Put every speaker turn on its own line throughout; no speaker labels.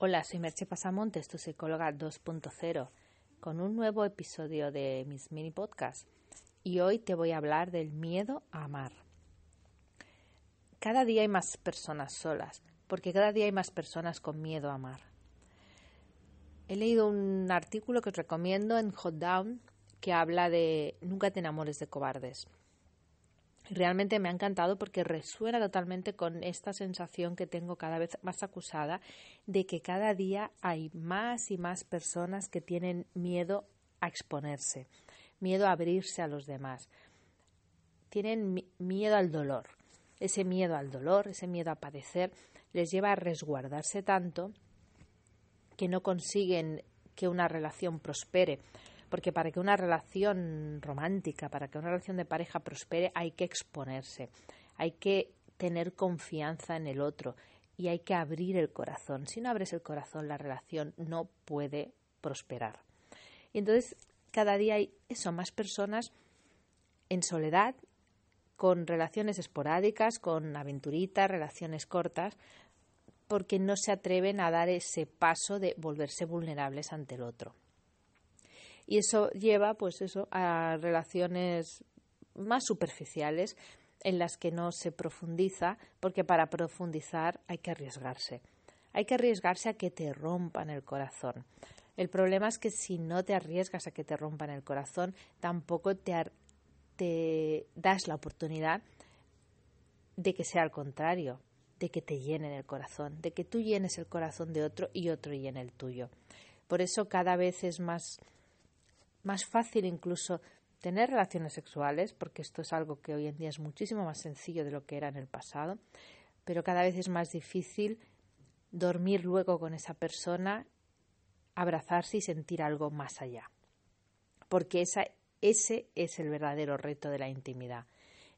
Hola, soy Merche Pasamontes, tu psicóloga 2.0, con un nuevo episodio de mis mini podcasts. Y hoy te voy a hablar del miedo a amar. Cada día hay más personas solas, porque cada día hay más personas con miedo a amar. He leído un artículo que os recomiendo en Hot Down que habla de nunca te enamores de cobardes. Realmente me ha encantado porque resuena totalmente con esta sensación que tengo cada vez más acusada de que cada día hay más y más personas que tienen miedo a exponerse, miedo a abrirse a los demás. Tienen miedo al dolor. Ese miedo al dolor, ese miedo a padecer, les lleva a resguardarse tanto que no consiguen que una relación prospere porque para que una relación romántica, para que una relación de pareja prospere, hay que exponerse, hay que tener confianza en el otro y hay que abrir el corazón. Si no abres el corazón, la relación no puede prosperar. Y entonces cada día hay eso, más personas en soledad, con relaciones esporádicas, con aventuritas, relaciones cortas, porque no se atreven a dar ese paso de volverse vulnerables ante el otro. Y eso lleva, pues eso, a relaciones más superficiales en las que no se profundiza, porque para profundizar hay que arriesgarse. Hay que arriesgarse a que te rompan el corazón. El problema es que si no te arriesgas a que te rompan el corazón, tampoco te, te das la oportunidad de que sea al contrario, de que te llenen el corazón, de que tú llenes el corazón de otro y otro llene el tuyo. Por eso cada vez es más más fácil incluso tener relaciones sexuales, porque esto es algo que hoy en día es muchísimo más sencillo de lo que era en el pasado, pero cada vez es más difícil dormir luego con esa persona, abrazarse y sentir algo más allá. Porque esa, ese es el verdadero reto de la intimidad,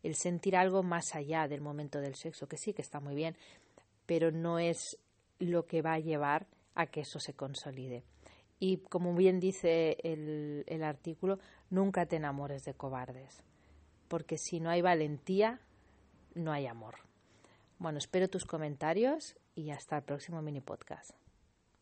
el sentir algo más allá del momento del sexo, que sí que está muy bien, pero no es lo que va a llevar a que eso se consolide. Y como bien dice el, artículo, nunca te enamores de cobardes, porque si no hay valentía, no hay amor. Bueno, espero tus comentarios y hasta el próximo mini podcast.